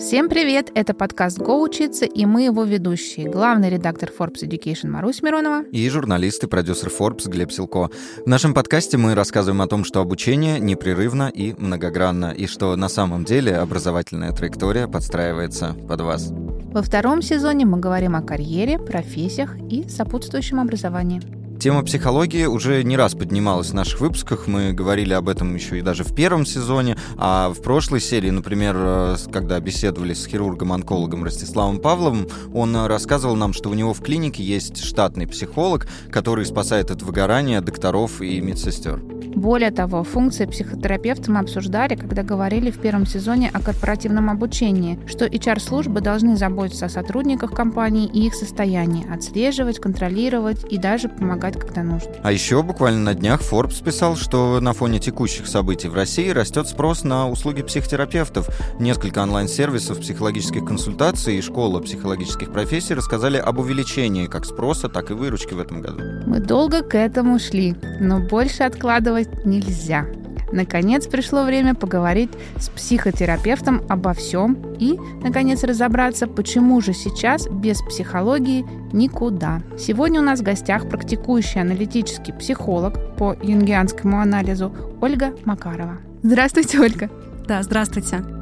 Всем привет! Это подкаст «Го учиться» и мы его ведущие. Главный редактор Forbes Education Марусь Миронова. И журналист и продюсер Forbes Глеб Силко. В нашем подкасте мы рассказываем о том, что обучение непрерывно и многогранно, и что на самом деле образовательная траектория подстраивается под вас. Во втором сезоне мы говорим о карьере, профессиях и сопутствующем образовании. Тема психологии уже не раз поднималась в наших выпусках. Мы говорили об этом еще и даже в первом сезоне. А в прошлой серии, например, э, когда беседовали с хирургом-онкологом Ростиславом Павловым, он рассказывал нам, что у него в клинике есть штатный психолог, который спасает от выгорания докторов и медсестер. Более того, функции психотерапевта мы обсуждали, когда говорили в первом сезоне о корпоративном обучении, что HR-службы должны заботиться о сотрудниках компании и их состоянии, отслеживать, контролировать и даже помогать помогать, когда нужно. А еще буквально на днях Forbes писал, что на фоне текущих событий в России растет спрос на услуги психотерапевтов. Несколько онлайн-сервисов психологических консультаций и школа психологических профессий рассказали об увеличении как спроса, так и выручки в этом году. Мы долго к этому шли, но больше откладывать нельзя. Наконец пришло время поговорить с психотерапевтом обо всем и, наконец, разобраться, почему же сейчас без психологии никуда. Сегодня у нас в гостях практикующий аналитический психолог по юнгианскому анализу Ольга Макарова. Здравствуйте, Ольга. Да, здравствуйте.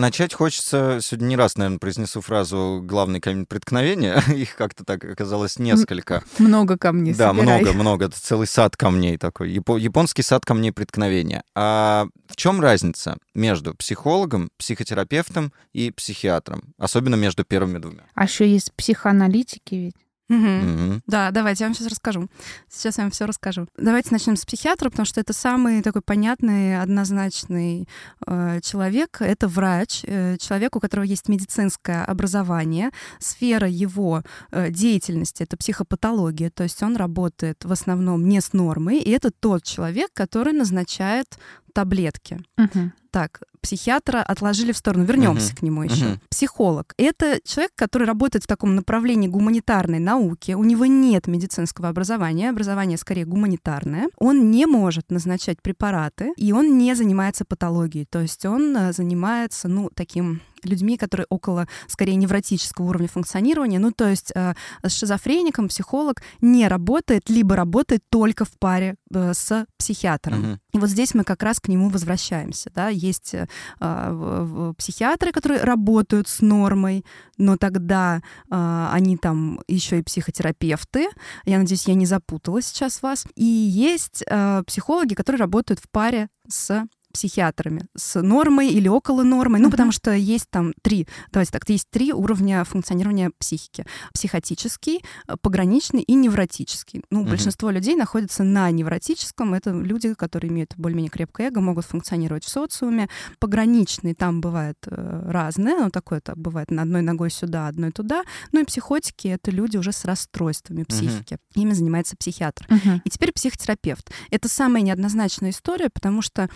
Начать хочется, сегодня не раз, наверное, произнесу фразу «главный камень преткновения». Их как-то так оказалось несколько. Много камней Да, собирай. много, много. Это целый сад камней такой. Японский сад камней преткновения. А в чем разница между психологом, психотерапевтом и психиатром? Особенно между первыми двумя. А еще есть психоаналитики ведь. Угу. Угу. Да, давайте, я вам сейчас расскажу. Сейчас я вам все расскажу. Давайте начнем с психиатра, потому что это самый такой понятный, однозначный э, человек. Это врач, э, человек, у которого есть медицинское образование. Сфера его э, деятельности — это психопатология, то есть он работает в основном не с нормой, и это тот человек, который назначает таблетки. Угу. Так, психиатра отложили в сторону. Вернемся uh-huh. к нему еще. Uh-huh. Психолог. Это человек, который работает в таком направлении гуманитарной науки. У него нет медицинского образования, образование скорее гуманитарное. Он не может назначать препараты, и он не занимается патологией. То есть он э, занимается, ну, таким людьми, которые около, скорее, невротического уровня функционирования. Ну, то есть э, с шизофреником психолог не работает, либо работает только в паре э, с психиатром. Uh-huh. И вот здесь мы как раз к нему возвращаемся. Да? Есть э, э, психиатры, которые работают с нормой, но тогда э, они там еще и психотерапевты. Я надеюсь, я не запутала сейчас вас. И есть э, психологи, которые работают в паре с психиатрами с нормой или около нормы, ну, uh-huh. потому что есть там три, давайте так, есть три уровня функционирования психики. Психотический, э, пограничный и невротический. Ну, uh-huh. большинство людей находятся на невротическом, это люди, которые имеют более-менее крепкое эго, могут функционировать в социуме. Пограничный там бывает э, разное, ну, такое-то бывает на одной ногой сюда, одной туда. Ну, и психотики — это люди уже с расстройствами психики. Uh-huh. Ими занимается психиатр. Uh-huh. И теперь психотерапевт. Это самая неоднозначная история, потому что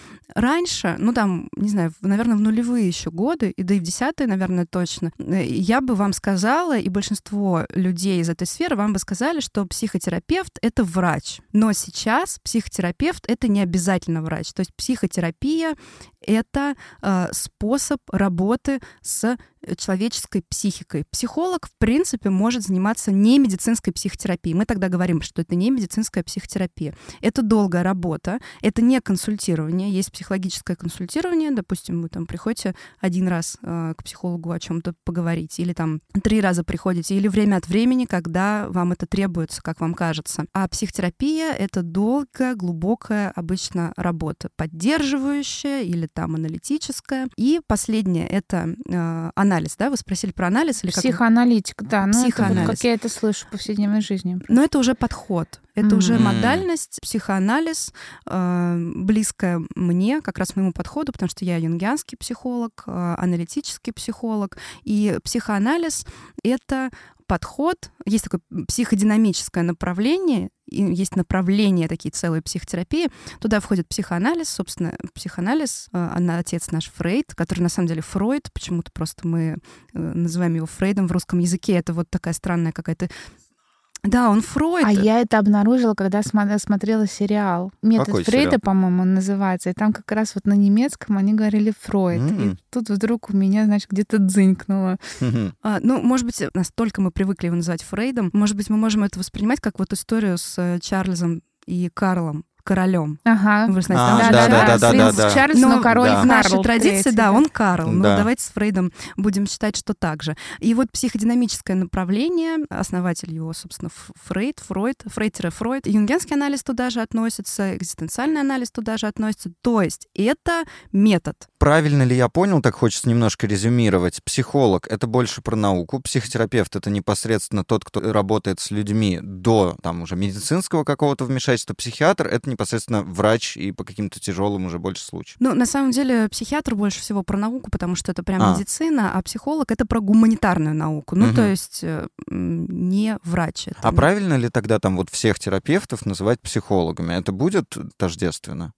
раньше, ну там, не знаю, наверное, в нулевые еще годы, и да и в десятые, наверное, точно, э, я бы вам сказала, и большинство людей из этой сферы вам бы сказали, что психотерапевт — это врач. Но сейчас психотерапевт — это не обязательно врач. То есть психотерапия — это э, способ работы с человеческой психикой. Психолог, в принципе, может заниматься не медицинской психотерапией. Мы тогда говорим, что это не медицинская психотерапия. Это долгая работа, это не консультирование. Есть психологическое консультирование, допустим, вы там приходите один раз э, к психологу о чем-то поговорить, или там три раза приходите, или время от времени, когда вам это требуется, как вам кажется. А психотерапия — это долгая, глубокая обычно работа, поддерживающая или там аналитическая. И последнее — это э, анализ анализ, да? Вы спросили про анализ или Психоаналитик, как? да. Ну, Психоанализ. это вот, как я это слышу в повседневной жизни. Но это уже подход. Это Mm-hmm. уже модальность, психоанализ, э, близкая мне, как раз моему подходу, потому что я юнгианский психолог, э, аналитический психолог. И психоанализ — это подход, есть такое психодинамическое направление, и есть направления такие целые психотерапии. Туда входит психоанализ, собственно, психоанализ, э, она отец наш Фрейд, который на самом деле Фройд, почему-то просто мы э, называем его Фрейдом в русском языке. Это вот такая странная какая-то Да, он Фройд. А я это обнаружила, когда смотрела сериал. Метод Какой Фрейда, сериал? по-моему, он называется. И там как раз вот на немецком они говорили Фройд. М. И тут вдруг у меня, значит, где-то дзынькнуло. А, ну, может быть, настолько мы привыкли его называть Фрейдом, может быть, мы можем это воспринимать как вот историю с э, Чарльзом и Карлом, королем. Ага. Вы знаете, А, там да, же да, да, да, Принц да, да. Чарльз, но Но король да. В нашей Карл традиции, да, он Карл. Ну, Да. давайте с Фрейдом будем считать, что так же. И вот психодинамическое направление, основатель его, собственно, Фрейд, Фройд, Фрейд-Фройд, юнгенский анализ туда же относится, экзистенциальный анализ туда же относится. То есть это метод. Правильно ли я понял, так хочется немножко резюмировать. Психолог — это больше про науку, психотерапевт — это непосредственно тот, кто работает с людьми до там уже медицинского какого-то вмешательства. Психиатр — это непосредственно врач и по каким-то тяжелым уже больше случаям. Ну, на самом деле, психиатр больше всего про науку, потому что это прям А. медицина, а психолог — это про гуманитарную науку. Ну, Мгм. то есть э, не врач. Это А не- правильно ли тогда там вот всех терапевтов называть психологами? Это будет тождественно?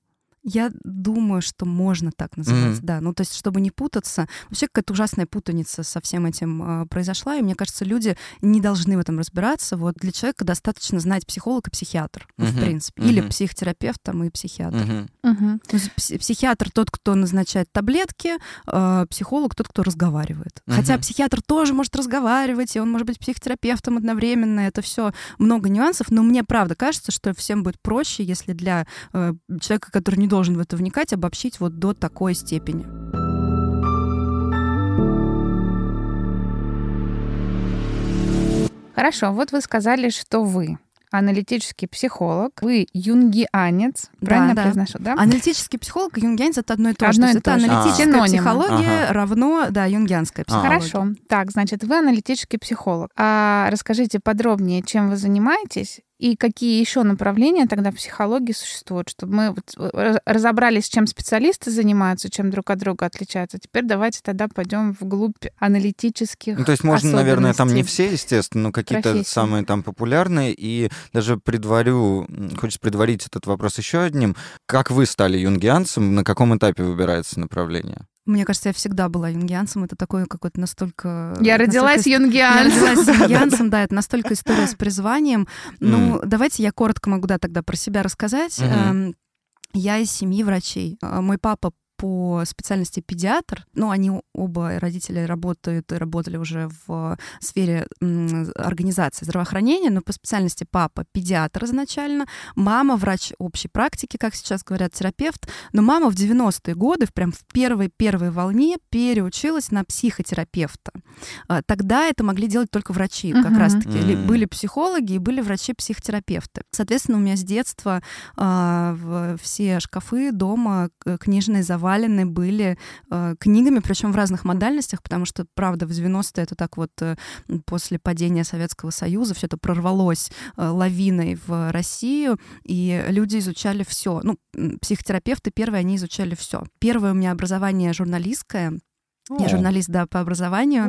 Я думаю, что можно так называть, Мгм. да. Ну, то есть, чтобы не путаться. Вообще какая-то ужасная путаница со всем этим э, произошла, и мне кажется, люди не должны в этом разбираться. Вот для человека достаточно знать психолог и психиатр, ну, в принципе. Или Мгм. психотерапевт там и психиатр. Мгм. Мгм. Ну, пс- Психиатр тот, кто назначает таблетки, э, психолог тот, кто разговаривает. Мгм. Хотя психиатр тоже может разговаривать, и он может быть психотерапевтом одновременно. Это все много нюансов, но мне правда кажется, что всем будет проще, если для э, человека, который не должен в это вникать, обобщить вот до такой степени. Хорошо, вот вы сказали, что вы аналитический психолог, вы юнгианец, Да, правильно да. произношу, да? Аналитический психолог и юнгианец — это одно и то же. Одно То и это то же. аналитическая Синонимы. психология Ага. равно, да, юнгианская А. психология. Хорошо. Так, значит, вы аналитический психолог. А расскажите подробнее, чем вы занимаетесь и какие еще направления тогда в психологии существуют, чтобы мы вот раз- разобрались, чем специалисты занимаются, чем друг от друга отличаются. Теперь давайте тогда пойдем вглубь аналитических Ну, то есть можно, наверное, там не все, естественно, но какие-то самые там популярные. И даже предварю, хочется предварить этот вопрос еще одним. Как вы стали юнгианцем? На каком этапе выбирается направление? Мне кажется, я всегда была юнгианцем. Это такое какое-то настолько... Я родилась настолько Я юнгианцем. родилась юнгианцем, да, это настолько история с призванием. Ну, давайте я коротко могу, да, тогда про себя рассказать. Эм, Я из семьи врачей. А, Мой папа по специальности педиатр. Ну, они оба родители работают, и работали уже в сфере организации здравоохранения, но по специальности папа педиатр изначально, мама врач общей практики, как сейчас говорят, терапевт. Но мама в 90-е годы, в прям в первой-первой волне, переучилась на психотерапевта. А, Тогда это могли делать только врачи, как Мгм. раз-таки. М. Были психологи и были врачи-психотерапевты. Соответственно, у меня с детства в- все шкафы дома книжные завалены были а, книгами, причем в разных модальностях, потому что, правда, в 90-е это так вот э, после падения Советского Союза все это прорвалось э, лавиной в Россию, и люди изучали все. Ну, психотерапевты первые, они изучали все. Первое у меня образование журналистское. Я журналист, да, по образованию.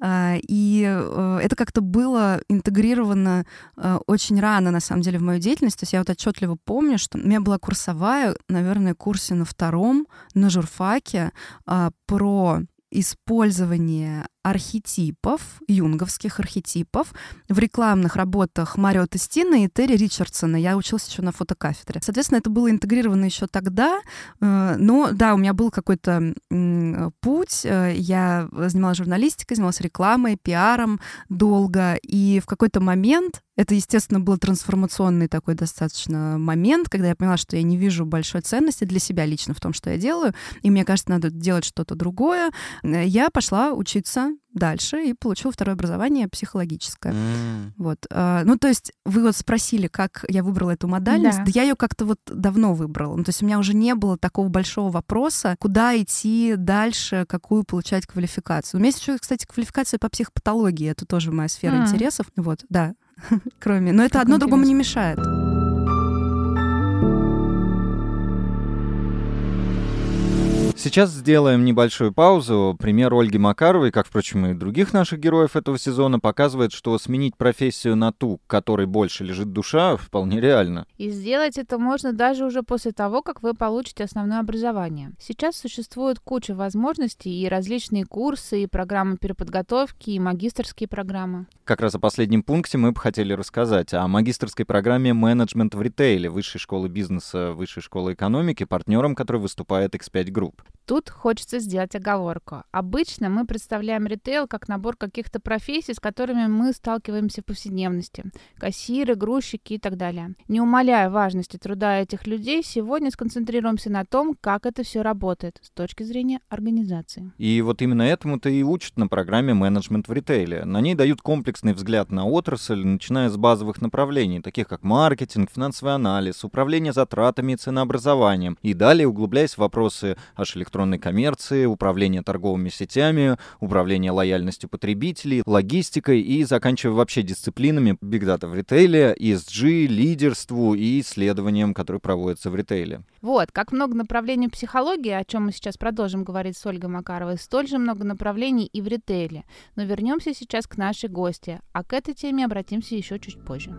А, И э, это как-то было интегрировано э, очень рано, на самом деле, в мою деятельность. То есть я вот отчетливо помню, что у меня была курсовая, наверное, курсе на втором, на журфаке, а, про использование архетипов, юнговских архетипов в рекламных работах Марио Тестина и Терри Ричардсона. Я училась еще на фотокафедре. Соответственно, это было интегрировано еще тогда, э, но да, у меня был какой-то м, путь. Э, Я занималась журналистикой, занималась рекламой, пиаром долго, и в какой-то момент это, естественно, был трансформационный такой достаточно момент, когда я поняла, что я не вижу большой ценности для себя лично в том, что я делаю, и мне кажется, надо делать что-то другое. Э, Я пошла учиться дальше и получила второе образование психологическое. М. Вот. а, Ну, то есть вы вот спросили, как я выбрала эту модальность. Да. Да, я ее как-то вот давно выбрала. Ну, то есть у меня уже не было такого большого вопроса, куда идти дальше, какую получать квалификацию. У меня есть еще, кстати, квалификация по психопатологии. Это тоже моя сфера М. интересов. Вот, да. Кроме. Но это Как одно другому не интересно. мешает. Сейчас сделаем небольшую паузу. Пример Ольги Макаровой, как, впрочем, и других наших героев этого сезона, показывает, что сменить профессию на ту, к которой больше лежит душа, вполне реально. И сделать это можно даже уже после того, как вы получите основное образование. Сейчас существует куча возможностей и различные курсы, и программы переподготовки, и магистрские программы. Как раз о последнем пункте мы бы хотели рассказать. О магистрской программе «Менеджмент в ритейле» Высшей школы бизнеса, Высшей школы экономики, партнером которой выступает X5 Group. Тут хочется сделать оговорку. Обычно мы представляем ритейл как набор каких-то профессий, с которыми мы сталкиваемся в повседневности. Кассиры, грузчики и так далее. Не умаляя важности труда этих людей, сегодня сконцентрируемся на том, как это все работает с точки зрения организации. И вот именно этому-то и учат на программе «Менеджмент в ритейле». На ней дают комплексный взгляд на отрасль, начиная с базовых направлений, таких как маркетинг, финансовый анализ, управление затратами и ценообразованием, и далее углубляясь в вопросы аж электронной коммерции, управления торговыми сетями, управления лояльностью потребителей, логистикой и заканчивая вообще дисциплинами Big Data в ритейле, ESG, лидерству и исследованиям, которые проводятся в ритейле. Вот, как много направлений психологии, о чем мы сейчас продолжим говорить с Ольгой Макаровой, столь же много направлений и в ритейле. Но вернемся сейчас к нашей гости, а к этой теме обратимся еще чуть позже.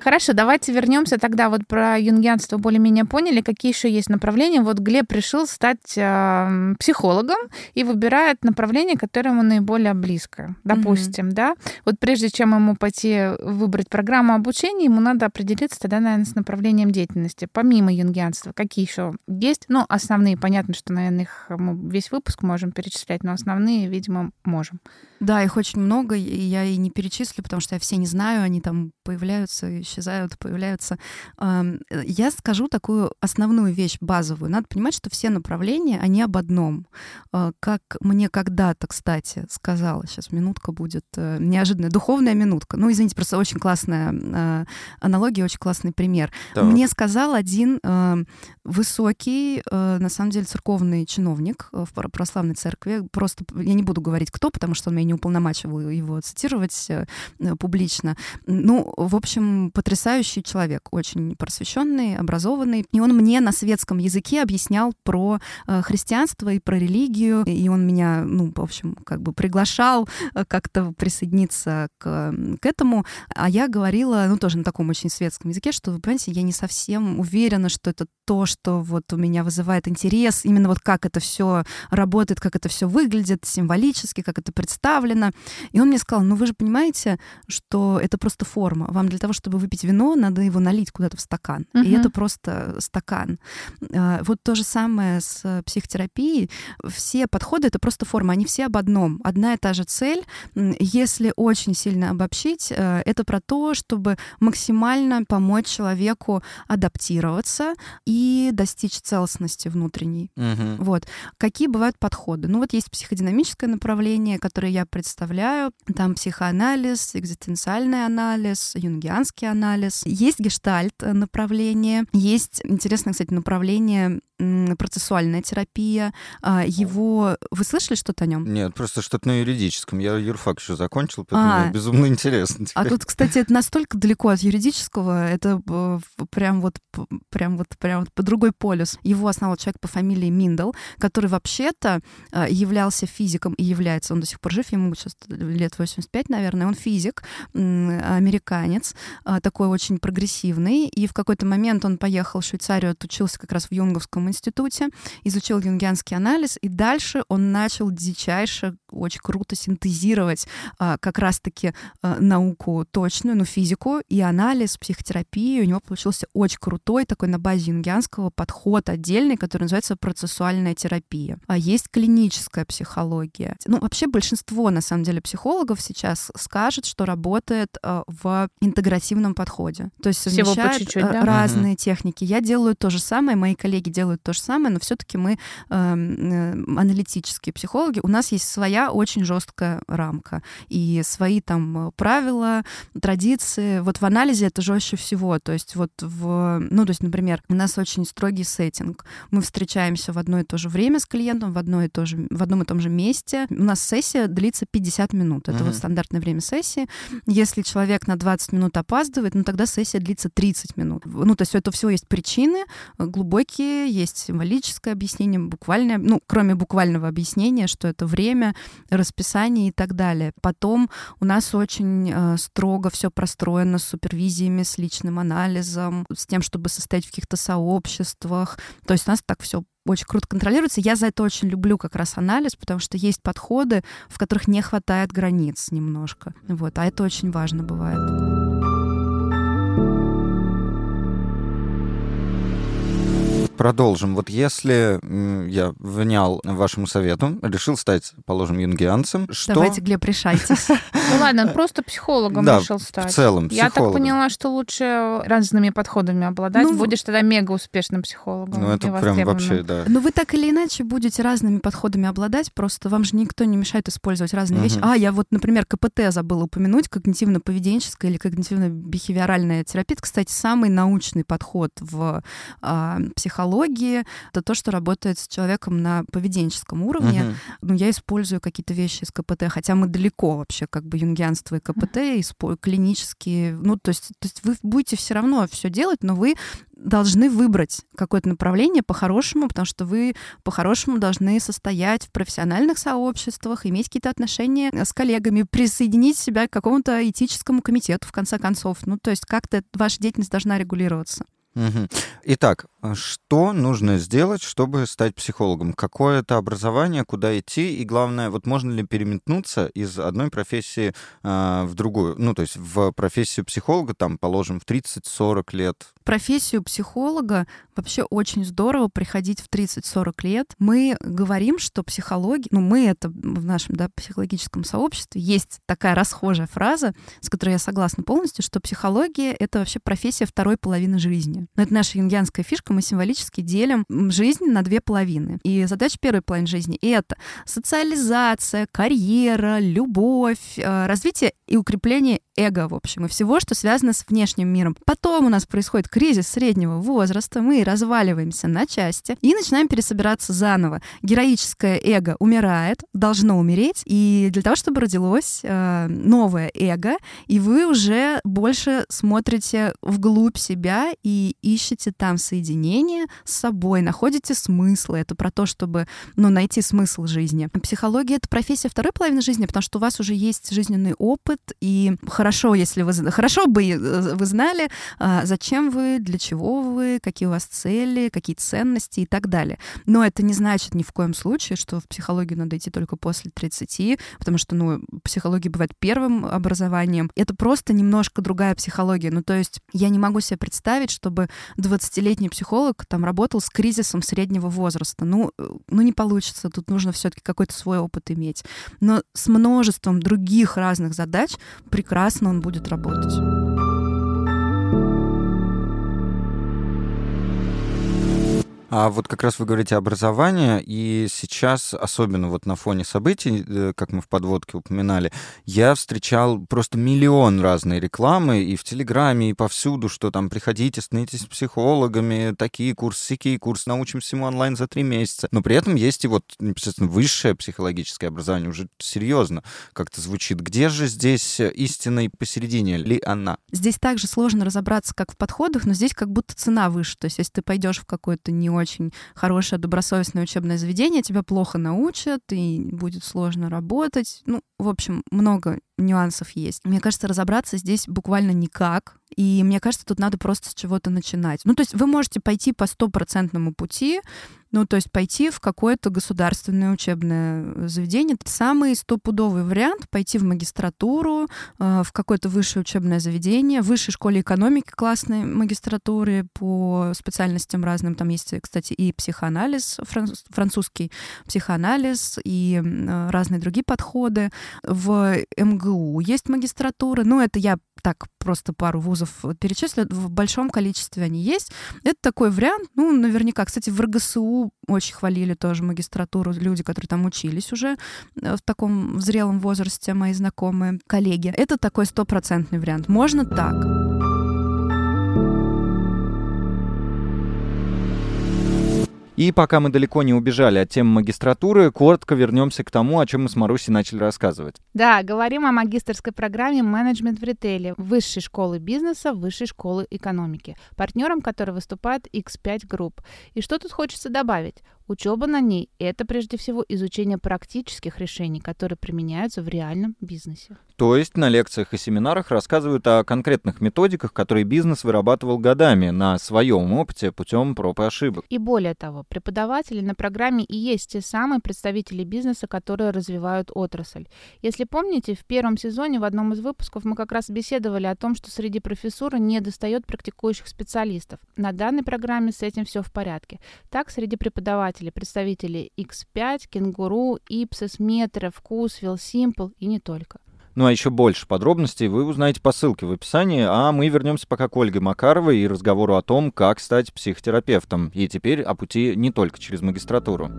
Хорошо, давайте вернемся тогда вот про юнгианство более-менее поняли, какие еще есть направления. Вот Глеб решил стать э, психологом и выбирает направление, которое ему наиболее близко, допустим, mm-hmm. да. Вот прежде чем ему пойти выбрать программу обучения, ему надо определиться тогда, наверное, с направлением деятельности. Помимо юнгианства, какие еще есть? Ну, основные, понятно, что, наверное, их мы весь выпуск можем перечислять, но основные, видимо, можем. Да, их очень много, и я и не перечислю, потому что я все не знаю, они там появляются, исчезают, появляются. Я скажу такую основную вещь базовую. Надо понимать, что все направления, они об одном. А, как мне когда-то, кстати, сказала, сейчас минутка будет, э, неожиданная духовная минутка. Ну, извините, просто очень классная а, аналогия, очень классный пример. Так. Мне сказал один а, высокий, на самом деле, церковный чиновник в православной церкви. Просто я не буду говорить, кто, потому что он меня не уполномачивал его цитировать э, публично. Ну, в общем, потрясающий человек, очень просвещенный, образованный. И он мне на светском языке объяснял про э, христианство и про религию. И он меня, ну, в общем, как бы приглашал э, как-то присоединиться к, к этому. А я говорила, ну, тоже на таком очень светском языке, что, вы понимаете, я не совсем уверена, что это то, что вот у меня вызывает интерес, именно вот как это все работает, как это все выглядит символически, как это представлено. И он мне сказал, ну, вы же понимаете, что это просто форма. Вам для того, чтобы выпить вино, надо его налить куда-то в стакан. Uh-huh. И это просто стакан. А, вот то же самое с психотерапией. Все подходы — это просто форма. Они все об одном. Одна и та же цель. Если очень сильно обобщить, э, это про то, чтобы максимально помочь человеку адаптироваться и достичь целостности внутренней. Uh-huh. Вот. Какие бывают подходы? Ну вот есть психодинамическое направление, которое я представляю. Там психоанализ, экзистенциальный анализ, юнгианский анализ. Есть гештальт э, направление, есть интересное, кстати, направление процессуальная терапия. А, его... Вы слышали что-то о нем? Нет, просто что-то на юридическом. Я юрфак еще закончил, поэтому а, безумно интересно. Теперь. А тут, кстати, это настолько далеко от юридического, это прям вот, прям вот, прям вот по другой полюс. Его основал человек по фамилии Миндл, который вообще-то а, являлся физиком и является, он до сих пор жив, ему сейчас лет 85, наверное, он физик, американец, а, такой очень прогрессивный, и в какой-то момент он поехал в Швейцарию, отучился как раз в Юнговском институте, изучил юнгианский анализ, и дальше он начал дичайше, очень круто синтезировать а, как раз-таки а, науку точную, ну, физику и анализ, психотерапию. У него получился очень крутой такой на базе юнгианского подход отдельный, который называется процессуальная терапия. А есть клиническая психология. Ну, вообще большинство, на самом деле, психологов сейчас скажет, что работает а, в интегративном подходе. То есть совмещает Всего чуть-чуть, да? разные угу. техники. Я делаю то же самое, мои коллеги делают то же самое, но все-таки мы э, э, аналитические психологи. У нас есть своя своя очень жесткая рамка и свои там правила, традиции. Вот в анализе это жестче всего. То есть вот в... Ну, то есть, например, у нас очень строгий сеттинг. Мы встречаемся в одно и то же время с клиентом, в, одно и то же, в одном и том же месте. У нас сессия длится 50 минут. Это mm-hmm. вот стандартное время сессии. Если человек на 20 минут опаздывает, ну тогда сессия длится 30 минут. Ну, то есть это все есть причины глубокие, есть символическое объяснение, буквальное, ну, кроме буквального объяснения, что это время, расписание и так далее. Потом у нас очень э, строго все простроено с супервизиями, с личным анализом, с тем, чтобы состоять в каких-то сообществах. То есть у нас так все очень круто контролируется. Я за это очень люблю как раз анализ, потому что есть подходы, в которых не хватает границ немножко. Вот, а это очень важно бывает. Продолжим. Вот если я внял вашему совету, решил стать, положим, юнгианцем, что... Давайте, Глеб, решайтесь. Ну ладно, он просто психологом решил стать. в целом Я так поняла, что лучше разными подходами обладать. Ну, Будешь тогда мега успешным психологом. Ну это прям вообще, да. Ну вы так или иначе будете разными подходами обладать, просто вам же никто не мешает использовать разные вещи. А, я вот, например, КПТ забыла упомянуть, когнитивно-поведенческая или когнитивно-бихевиоральная терапия. Кстати, самый научный подход в а, психологии психологии, это то, что работает с человеком на поведенческом уровне. Uh-huh. Ну, я использую какие-то вещи из КПТ, хотя мы далеко вообще, как бы юнгианство и КПТ, uh-huh. клинические. Ну, то есть, то есть вы будете все равно все делать, но вы должны выбрать какое-то направление по-хорошему, потому что вы по-хорошему должны состоять в профессиональных сообществах, иметь какие-то отношения с коллегами, присоединить себя к какому-то этическому комитету, в конце концов. Ну, то есть как-то ваша деятельность должна регулироваться. Угу. Итак, что нужно сделать, чтобы стать психологом? Какое это образование, куда идти? И главное, вот можно ли переметнуться из одной профессии э, в другую? Ну, то есть в профессию психолога, там, положим, в 30-40 лет. Профессию психолога вообще очень здорово приходить в 30-40 лет. Мы говорим, что психология, ну, мы это в нашем да, психологическом сообществе, есть такая расхожая фраза, с которой я согласна полностью, что психология — это вообще профессия второй половины жизни. Но это наша юнгианская фишка, мы символически делим жизнь на две половины. И задача первой половины жизни — это социализация, карьера, любовь, э, развитие и укрепление эго, в общем, и всего, что связано с внешним миром. Потом у нас происходит кризис среднего возраста, мы разваливаемся на части и начинаем пересобираться заново. Героическое эго умирает, должно умереть, и для того, чтобы родилось э, новое эго, и вы уже больше смотрите вглубь себя и ищете там соединение с собой, находите смыслы. Это про то, чтобы ну, найти смысл жизни. Психология — это профессия второй половины жизни, потому что у вас уже есть жизненный опыт, и хорошо, если вы... Хорошо бы э, вы знали, а, зачем вы, для чего вы, какие у вас цели, какие ценности и так далее. Но это не значит ни в коем случае, что в психологию надо идти только после 30, потому что, ну, психология бывает первым образованием. Это просто немножко другая психология. Ну, то есть я не могу себе представить, чтобы 20-летний психолог там работал с кризисом среднего возраста. Ну, э, ну не получится. Тут нужно все-таки какой-то свой опыт иметь. Но с множеством других разных задач прекрасно он будет работать. А вот как раз вы говорите образование, и сейчас, особенно вот на фоне событий, э, как мы в подводке упоминали, я встречал просто миллион разной рекламы и в Телеграме, и повсюду, что там приходите, становитесь психологами, такие курсы, всякие курсы, научим всему онлайн за три месяца. Но при этом есть и вот непосредственно высшее психологическое образование, уже серьезно как-то звучит. Где же здесь истина посередине ли она? Здесь также сложно разобраться, как в подходах, но здесь как будто цена выше. То есть если ты пойдешь в какой-то не очень хорошее добросовестное учебное заведение, тебя плохо научат, и будет сложно работать. Ну, в общем, много нюансов есть. Мне кажется, разобраться здесь буквально никак. И мне кажется, тут надо просто с чего-то начинать. Ну, то есть вы можете пойти по стопроцентному пути, ну, то есть пойти в какое-то государственное учебное заведение. Это самый стопудовый вариант — пойти в магистратуру, э, в какое-то высшее учебное заведение, в высшей школе экономики классной магистратуры по специальностям разным. Там есть, кстати, и психоанализ, французский психоанализ, и разные другие подходы. В МГУ есть магистратура. Ну, это я так просто пару вузов перечислю, в большом количестве они есть. Это такой вариант, ну, наверняка. Кстати, в РГСУ очень хвалили тоже магистратуру люди, которые там учились уже э, в таком зрелом возрасте, мои знакомые, коллеги. Это такой стопроцентный вариант. Можно так. И пока мы далеко не убежали от темы магистратуры, коротко вернемся к тому, о чем мы с Марусей начали рассказывать. Да, говорим о магистрской программе «Менеджмент в ритейле» Высшей школы бизнеса, Высшей школы экономики, партнером которой выступает X5 Group. И что тут хочется добавить? Учеба на ней – это прежде всего изучение практических решений, которые применяются в реальном бизнесе. То есть на лекциях и семинарах рассказывают о конкретных методиках, которые бизнес вырабатывал годами на своем опыте путем проб и ошибок. И более того, преподаватели на программе и есть те самые представители бизнеса, которые развивают отрасль. Если помните, в первом сезоне в одном из выпусков мы как раз беседовали о том, что среди профессуры не достает практикующих специалистов. На данной программе с этим все в порядке. Так, среди преподавателей представители X5, Кенгуру, Ipsos, Metro, Вкус, Simple и не только. Ну а еще больше подробностей вы узнаете по ссылке в описании, а мы вернемся пока к Ольге Макаровой и разговору о том, как стать психотерапевтом. И теперь о пути не только через магистратуру.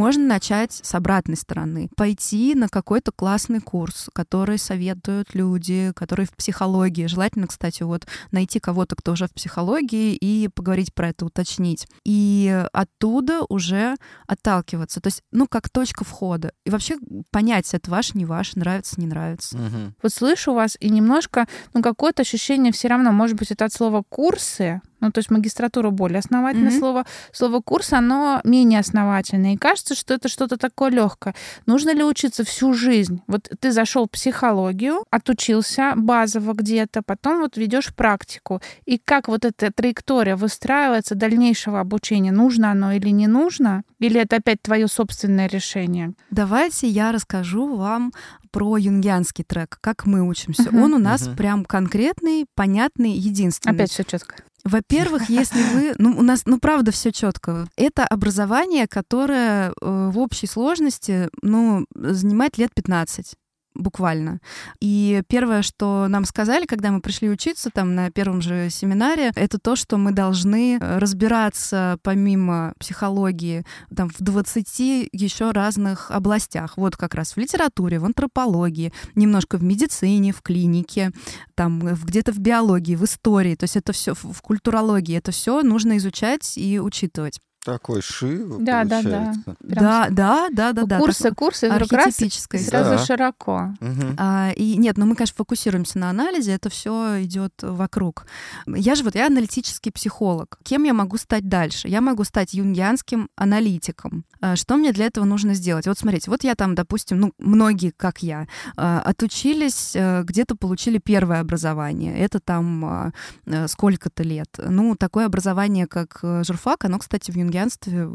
Можно начать с обратной стороны. Пойти на какой-то классный курс, который советуют люди, которые в психологии. Желательно, кстати, вот найти кого-то, кто уже в психологии, и поговорить про это, уточнить. И оттуда уже отталкиваться. То есть, ну, как точка входа. И вообще понять, это ваш, не ваш, нравится, не нравится. Угу. Вот слышу вас, и немножко, ну, какое-то ощущение все равно, может быть, это от слова курсы, ну, то есть магистратура более основательное mm-hmm. слово. Слово курс, оно менее основательное. И кажется, что это что-то такое легкое. Нужно ли учиться всю жизнь? Вот ты зашел в психологию, отучился базово где-то, потом вот ведешь практику. И как вот эта траектория выстраивается дальнейшего обучения? Нужно оно или не нужно? Или это опять твое собственное решение? Давайте я расскажу вам про юнгианский трек, как мы учимся. Uh-huh. Он у нас uh-huh. прям конкретный, понятный, единственный. Опять все четко. Во-первых, если вы, ну у нас, ну правда, все четко. Это образование, которое э, в общей сложности, ну занимает лет 15 буквально. И первое, что нам сказали, когда мы пришли учиться там на первом же семинаре, это то, что мы должны разбираться помимо психологии там в 20 еще разных областях. Вот как раз в литературе, в антропологии, немножко в медицине, в клинике, там где-то в биологии, в истории. То есть это все в культурологии. Это все нужно изучать и учитывать. Такой ши, да, да, да. Да, да, да, да, да. Курсы, курсы, архетипической. Сразу да. широко. Угу. А, и нет, но ну мы, конечно, фокусируемся на анализе, это все идет вокруг. Я же вот, я аналитический психолог. Кем я могу стать дальше? Я могу стать юнгианским аналитиком. А, что мне для этого нужно сделать? Вот смотрите, вот я там, допустим, ну, многие, как я, а, отучились, э, где-то получили первое образование. Это там а, э, сколько-то лет. Ну, такое образование, как э, журфак, оно, кстати, в юнгианском юнгианстве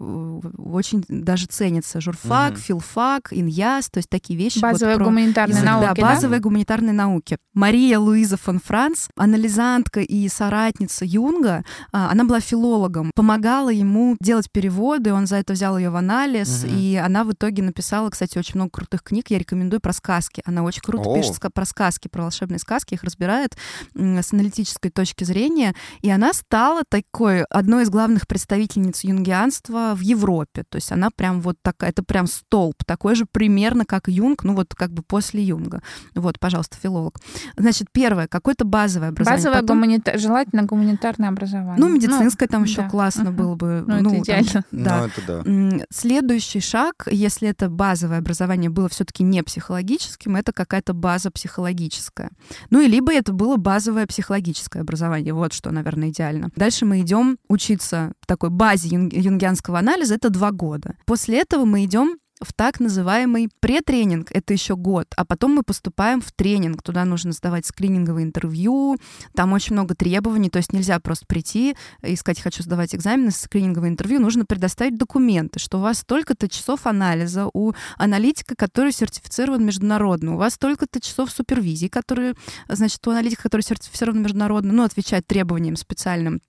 очень даже ценится журфак, угу. филфак, иньяс, то есть такие вещи. Базовые вот про... гуманитарные язык, науки, да? базовые гуманитарные науки. Мария Луиза фон Франц, анализантка и соратница Юнга, а, она была филологом, помогала ему делать переводы, он за это взял ее в анализ, угу. и она в итоге написала, кстати, очень много крутых книг, я рекомендую про сказки. Она очень круто О. пишет про сказки, про волшебные сказки, их разбирает с аналитической точки зрения, и она стала такой одной из главных представительниц Юнга юнгианства в Европе. То есть она прям вот такая, это прям столб, такой же примерно, как Юнг, ну вот как бы после Юнга. Вот, пожалуйста, филолог. Значит, первое, какое-то базовое образование. Базовое, Потом... гуманита... желательно гуманитарное образование. Ну, медицинское ну, там еще да. классно uh-huh. было бы. Ну, ну это идеально. Там, да. Ну, это да. Следующий шаг, если это базовое образование было все-таки не психологическим, это какая-то база психологическая. Ну, и либо это было базовое психологическое образование. Вот что, наверное, идеально. Дальше мы идем учиться в такой базе юнгианского анализа это два года. После этого мы идем в так называемый претренинг, это еще год, а потом мы поступаем в тренинг, туда нужно сдавать скрининговые интервью, там очень много требований, то есть нельзя просто прийти и сказать, хочу сдавать экзамены, скрининговое интервью, нужно предоставить документы, что у вас столько-то часов анализа у аналитика, который сертифицирован международно, у вас столько-то часов супервизии, которые, значит, у аналитика, который сертифицирован международно, ну, отвечает требованиям специальным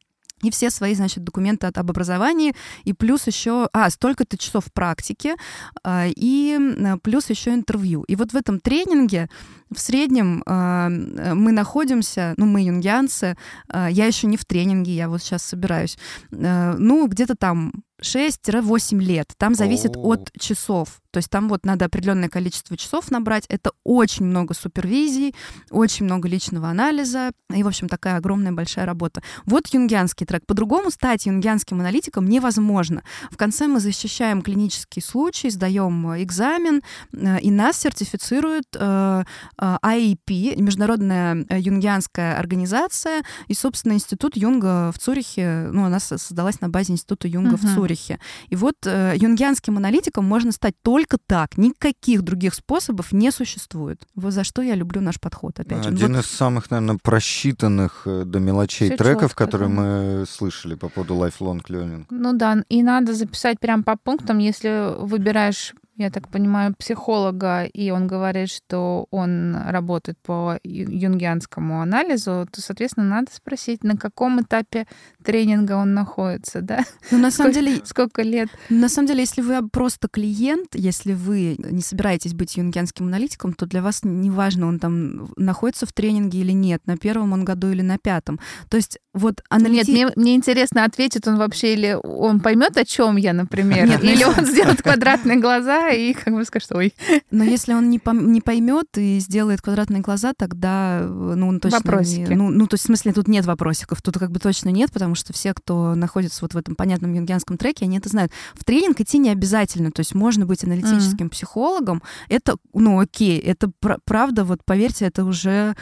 и все свои, значит, документы об образовании, и плюс еще, а, столько-то часов практики, а, и плюс еще интервью. И вот в этом тренинге в среднем а, мы находимся, ну, мы юнгианцы, а, я еще не в тренинге, я вот сейчас собираюсь, ну, где-то там 6-8 лет. Там зависит О-о-о. от часов. То есть там вот надо определенное количество часов набрать. Это очень много супервизий, очень много личного анализа. И, в общем, такая огромная большая работа. Вот юнгианский трек. По-другому стать юнгианским аналитиком невозможно. В конце мы защищаем клинический случай, сдаем экзамен, э, и нас сертифицирует э, э, IEP, Международная юнгианская организация, и, собственно, Институт Юнга в Цюрихе, ну, она создалась на базе Института Юнга uh-huh. в Цюрихе. И вот юнгианским аналитиком можно стать только только так. Никаких других способов не существует. Вот за что я люблю наш подход, опять же. Один вот... из самых, наверное, просчитанных э, до мелочей Все треков, четко, которые да. мы слышали по поводу lifelong learning. Ну да, и надо записать прям по пунктам, если выбираешь я так понимаю, психолога, и он говорит, что он работает по юнгианскому анализу, то, соответственно, надо спросить, на каком этапе тренинга он находится, да? Ну, на самом деле... Сколько лет? На самом деле, если вы просто клиент, если вы не собираетесь быть юнгианским аналитиком, то для вас не важно, он там находится в тренинге или нет, на первом он году или на пятом. То есть вот аналитик... Нет, мне, мне интересно, ответит он вообще или он поймет, о чем я, например, Нет, или он сделает квадратные глаза, и как бы скажет, ой. Но если он не, пом- не поймет и сделает квадратные глаза, тогда, ну, он точно... Вопросики. Не, ну, ну, то есть, в смысле, тут нет вопросиков, тут как бы точно нет, потому что все, кто находится вот в этом понятном юнгианском треке, они это знают. В тренинг идти не обязательно, то есть можно быть аналитическим mm. психологом, это, ну, окей, это пр- правда, вот поверьте, это уже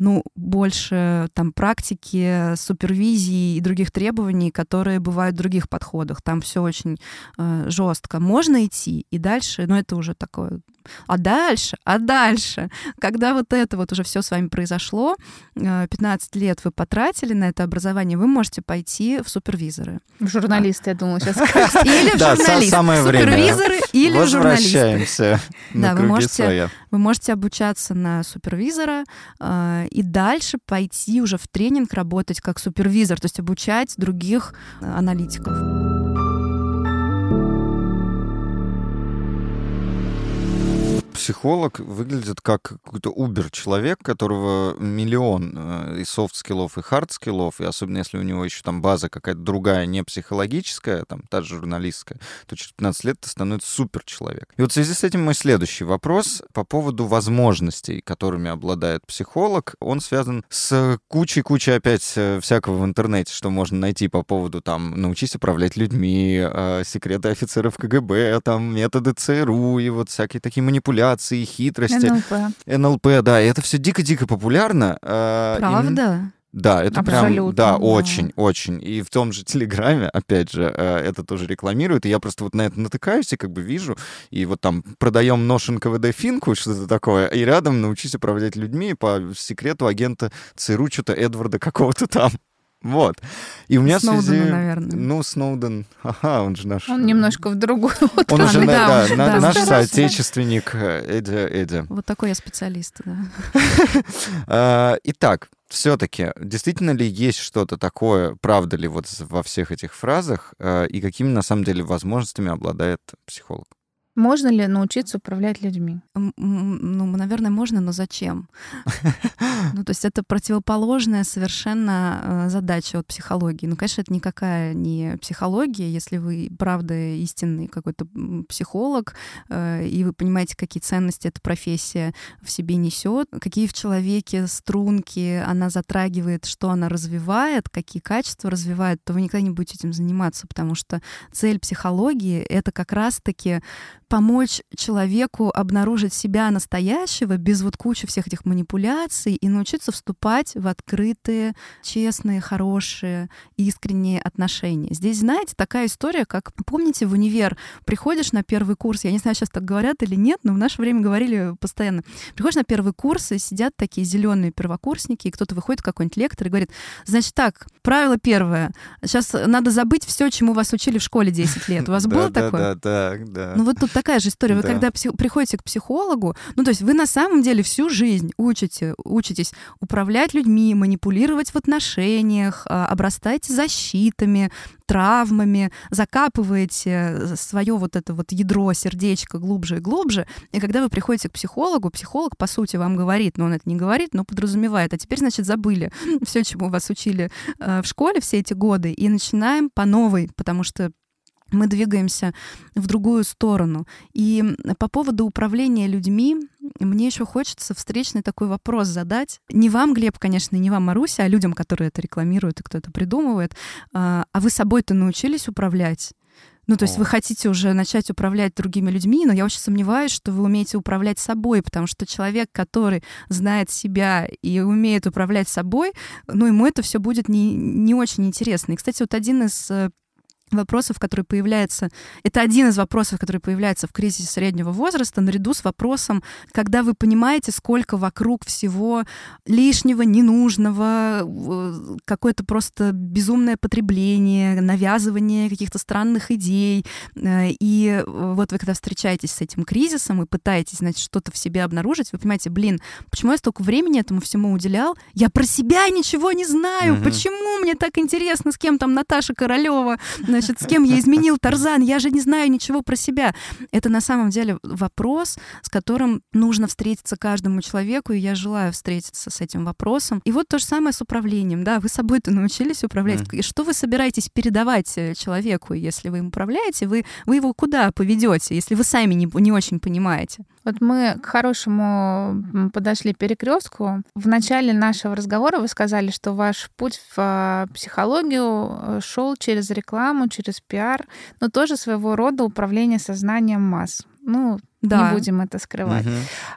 ну, больше там практики, супервизии и других требований, которые бывают в других подходах. Там все очень э, жестко. Можно идти и дальше, но это уже такое а дальше, а дальше, когда вот это вот уже все с вами произошло, 15 э, лет вы потратили на это образование, вы можете пойти в супервизоры. В журналисты, я думала, сейчас Или в журналисты. самое время. Супервизоры или Возвращаемся Да, вы можете, вы можете обучаться на супервизора э, и дальше пойти уже в тренинг работать как супервизор, то есть обучать других э, аналитиков. Психолог выглядит как какой-то убер-человек, которого миллион э, и soft skill ов, и hard skill ов, и особенно если у него еще там база какая-то другая, не психологическая, там та же журналистская, то через 15 лет ты становится супер-человек. И вот в связи с этим мой следующий вопрос по поводу возможностей, которыми обладает психолог. Он связан с кучей-кучей опять э, всякого в интернете, что можно найти по поводу там научись управлять людьми, э, секреты офицеров КГБ, там методы ЦРУ и вот всякие такие манипуляции манипуляции, хитрости. НЛП. НЛП, да, и это все дико-дико популярно. А, Правда? И... Да, это Абсолютно, прям, да, да, очень, очень. И в том же Телеграме, опять же, э, это тоже рекламируют, и я просто вот на это натыкаюсь и как бы вижу, и вот там продаем Notion КВД Финку, что-то такое, и рядом научись управлять людьми по секрету агента ЦРУ, что-то Эдварда какого-то там. Вот. И у меня Сноудена, в связи... наверное. Ну, Сноуден, ага, он же наш... Он немножко в другую. Он уже, да, да, да, наш соотечественник э, Эдди, Эдди. Вот такой я специалист, да. А, итак, все-таки, действительно ли есть что-то такое, правда ли вот во всех этих фразах, э, и какими на самом деле возможностями обладает психолог? Можно ли научиться управлять людьми? Ну, наверное, можно, но зачем? Ну, то есть это противоположная совершенно э, задача от психологии. Ну, конечно, это никакая не психология, если вы, правда, истинный какой-то психолог, э, и вы понимаете, какие ценности эта профессия в себе несет, какие в человеке струнки она затрагивает, что она развивает, какие качества развивает, то вы никогда не будете этим заниматься, потому что цель психологии — это как раз-таки помочь человеку обнаружить себя настоящего без вот кучи всех этих манипуляций и научиться вступать в открытые, честные, хорошие, искренние отношения. Здесь, знаете, такая история, как, помните, в универ приходишь на первый курс, я не знаю, сейчас так говорят или нет, но в наше время говорили постоянно. Приходишь на первый курс, и сидят такие зеленые первокурсники, и кто-то выходит, какой-нибудь лектор, и говорит, значит так, правило первое, сейчас надо забыть все, чему вас учили в школе 10 лет. У вас было такое? Да, да, да. Ну вот тут такая же история. Вы да. когда псих... приходите к психологу, ну, то есть вы на самом деле всю жизнь учите, учитесь управлять людьми, манипулировать в отношениях, а, обрастаете защитами, травмами, закапываете э, свое вот это вот ядро, сердечко глубже и глубже. И когда вы приходите к психологу, психолог, по сути, вам говорит, но он это не говорит, но подразумевает. А теперь, значит, забыли все, чему вас учили э, в школе все эти годы, и начинаем по новой, потому что мы двигаемся в другую сторону. И по поводу управления людьми, мне еще хочется встречный такой вопрос задать. Не вам, Глеб, конечно, не вам, Маруся, а людям, которые это рекламируют и кто это придумывает. А, а вы собой-то научились управлять? Ну, то есть вы хотите уже начать управлять другими людьми, но я очень сомневаюсь, что вы умеете управлять собой, потому что человек, который знает себя и умеет управлять собой, ну, ему это все будет не, не очень интересно. И, кстати, вот один из э, вопросов, которые появляются, это один из вопросов, который появляется в кризисе среднего возраста, наряду с вопросом, когда вы понимаете, сколько вокруг всего лишнего, ненужного, какое-то просто безумное потребление, навязывание каких-то странных идей. Э, и вот вы когда встречаетесь с этим кризисом и пытаетесь, значит, что-то в себе обнаружить, вы понимаете, блин, почему я столько времени этому всему уделял? Я про себя ничего не знаю. Mm-hmm. Почему мне так интересно, с кем там Наташа Королева значит, с кем я изменил Тарзан, я же не знаю ничего про себя. Это на самом деле вопрос, с которым нужно встретиться каждому человеку, и я желаю встретиться с этим вопросом. И вот то же самое с управлением, да, вы собой-то научились управлять. Mm. И что вы собираетесь передавать э, человеку, если вы им управляете, вы, вы его куда поведете, если вы сами не, не очень понимаете? Вот мы к хорошему подошли перекрестку. В начале нашего разговора вы сказали, что ваш путь в а, психологию э, шел через рекламу, через пиар, но тоже своего рода управление сознанием масс. Ну, да. не будем это скрывать. Угу.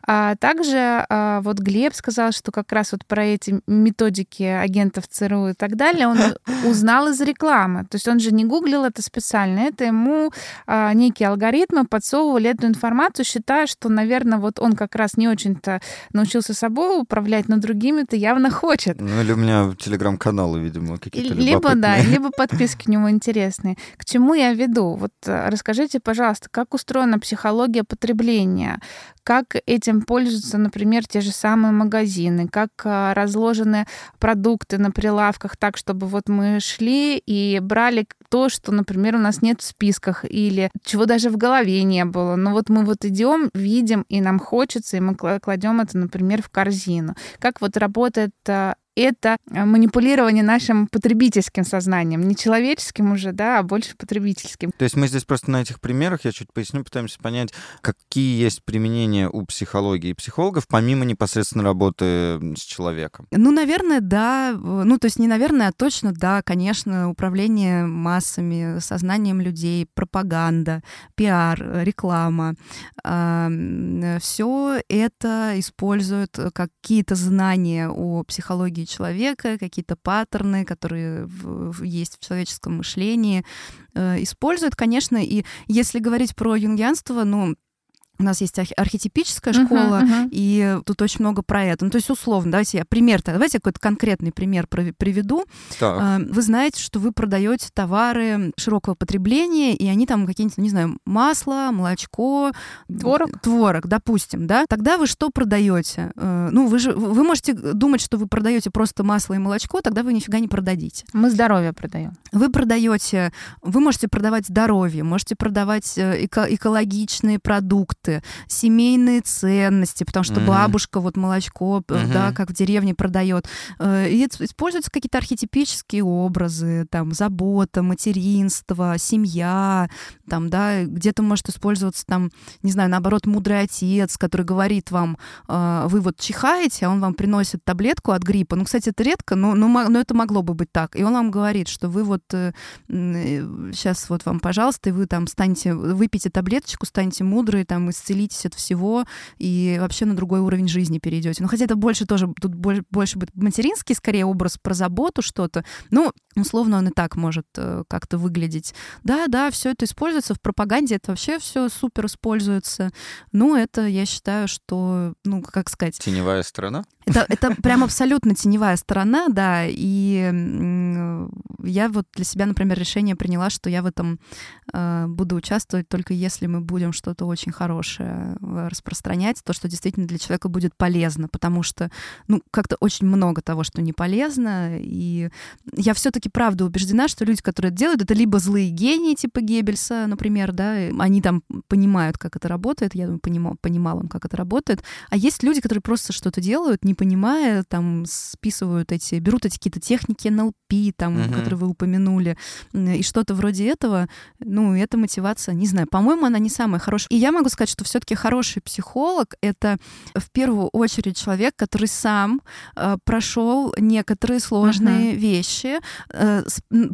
А также а, вот Глеб сказал, что как раз вот про эти методики агентов ЦРУ и так далее он узнал из рекламы. То есть он же не гуглил это специально, это ему а, некие алгоритмы подсовывали эту информацию, считая, что, наверное, вот он как раз не очень-то научился собой управлять, но другими-то явно хочет. Ну или у меня телеграм-каналы, видимо, какие-то Либо, да, либо подписки к нему интересные. К чему я веду? Вот а, расскажите, пожалуйста, как устроена психология потребителя потребления, как этим пользуются, например, те же самые магазины, как а, разложены продукты на прилавках так, чтобы вот мы шли и брали то, что, например, у нас нет в списках или чего даже в голове не было. Но вот мы вот идем, видим, и нам хочется, и мы кладем это, например, в корзину. Как вот работает а, это э, манипулирование нашим потребительским сознанием, не человеческим уже, да, а больше потребительским. То есть мы здесь просто на этих примерах, я чуть поясню, пытаемся понять, какие есть применения у психологии и психологов, помимо непосредственно работы с человеком. Ну, наверное, да. Ну, то есть не наверное, а точно, да, конечно, управление массами, сознанием людей, пропаганда, пиар, реклама. Все это используют какие-то знания о психологии психологии человека, какие-то паттерны, которые есть в человеческом мышлении, э, используют, конечно, и если говорить про юнгианство, ну, у нас есть архетипическая школа, uh-huh, uh-huh. и тут очень много про это. Ну, то есть, условно, давайте я пример, давайте какой-то конкретный пример приведу. Так. А, вы знаете, что вы продаете товары широкого потребления, и они там какие-нибудь, не знаю, масло, молочко, творог, творог, допустим, да? Тогда вы что продаете? Э, ну, вы же вы можете думать, что вы продаете просто масло и молочко, тогда вы нифига не продадите. Мы здоровье продаем. Вы продаете, вы можете продавать здоровье, можете продавать э, эко- экологичные продукты продукты, семейные ценности, потому что mm-hmm. бабушка вот молочко, mm-hmm. да, как в деревне продает. Э, и используются какие-то архетипические образы, там, забота, материнство, семья, там, да, где-то может использоваться там, не знаю, наоборот, мудрый отец, который говорит вам, э, вы вот чихаете, а он вам приносит таблетку от гриппа. Ну, кстати, это редко, но, но, но это могло бы быть так. И он вам говорит, что вы вот сейчас вот вам, пожалуйста, и вы там станете, выпейте таблеточку, станете мудрые, там, исцелитесь от всего и вообще на другой уровень жизни перейдете. Ну, хотя это больше тоже, тут больше, больше будет материнский, скорее, образ про заботу что-то. Ну, условно, он и так может э, как-то выглядеть. Да, да, все это используется в пропаганде, это вообще все супер используется. Ну, это, я считаю, что, ну, как сказать... Теневая сторона? Это, это прям абсолютно теневая сторона, да, и я вот для себя, например, решение приняла, что я в этом э, буду участвовать только если мы будем что-то очень хорошее э, распространять, то, что действительно для человека будет полезно, потому что, ну, как-то очень много того, что не полезно, и я все-таки правда убеждена, что люди, которые это делают, это либо злые гении, типа Геббельса, например, да, они там понимают, как это работает, я думаю, понимал, понимал он, как это работает, а есть люди, которые просто что-то делают, не понимая, там, списывают эти, берут эти какие-то техники НЛП, там, угу. которые вы упомянули, и что-то вроде этого, ну, эта мотивация, не знаю, по-моему, она не самая хорошая. И я могу сказать, что все-таки хороший психолог — это в первую очередь человек, который сам э, прошел некоторые сложные uh-huh. вещи, э,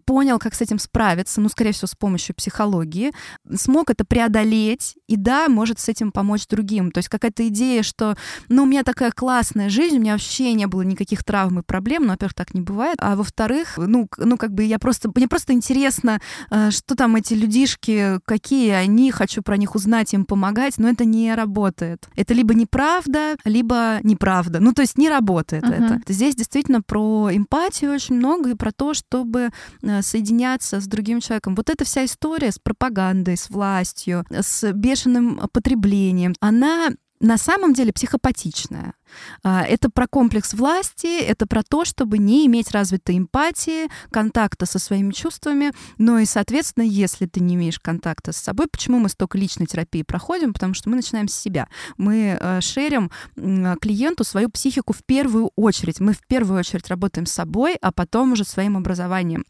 понял, как с этим справиться, ну, скорее всего, с помощью психологии, смог это преодолеть, и да, может с этим помочь другим. То есть какая-то идея, что, ну, у меня такая классная жизнь, у меня вообще не было никаких травм и проблем, ну, во-первых, так не бывает, а во-вторых, ну, ну, как бы я просто, мне просто интересно, э, что там эти людишки, какие они, хочу про них узнать, им помогать, но это не работает. Это либо неправда, либо неправда. Ну, то есть не работает uh-huh. это. Здесь действительно про эмпатию очень много и про то, чтобы э, соединяться с другим человеком. Вот эта вся история с пропагандой, с властью, с бешеным потреблением, она на самом деле психопатичная. А, это про комплекс власти, это про то, чтобы не иметь развитой эмпатии, контакта со своими чувствами. Но и, соответственно, если ты не имеешь контакта с собой, почему мы столько личной терапии проходим? Потому что мы начинаем с себя. Мы э, шерим клиенту свою психику в первую очередь. Мы в первую очередь работаем с собой, а потом уже своим образованием.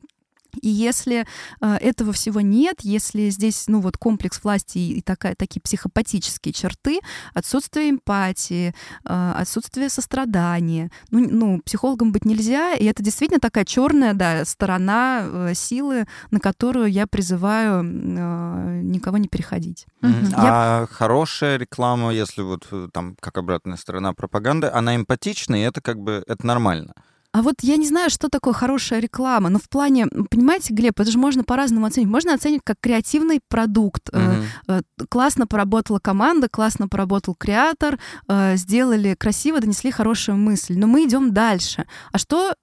И если э, этого всего нет, если здесь, ну вот комплекс власти и, такая, такие психопатические черты, отсутствие эмпатии, э, отсутствие сострадания, ну, ну психологом быть нельзя, и это действительно такая черная, да, сторона э, силы, на которую я призываю э, никого не переходить. Mm-hmm. Я... А хорошая реклама, если вот э, там как обратная сторона пропаганды, она эмпатична, и это как бы это нормально. А вот я не знаю, что такое хорошая реклама, но в плане, понимаете, Глеб, это же можно по-разному оценить. Можно оценить как креативный продукт. Mm-hmm. Классно поработала команда, классно поработал креатор, э, сделали красиво, донесли хорошую мысль. Но мы идем дальше. А что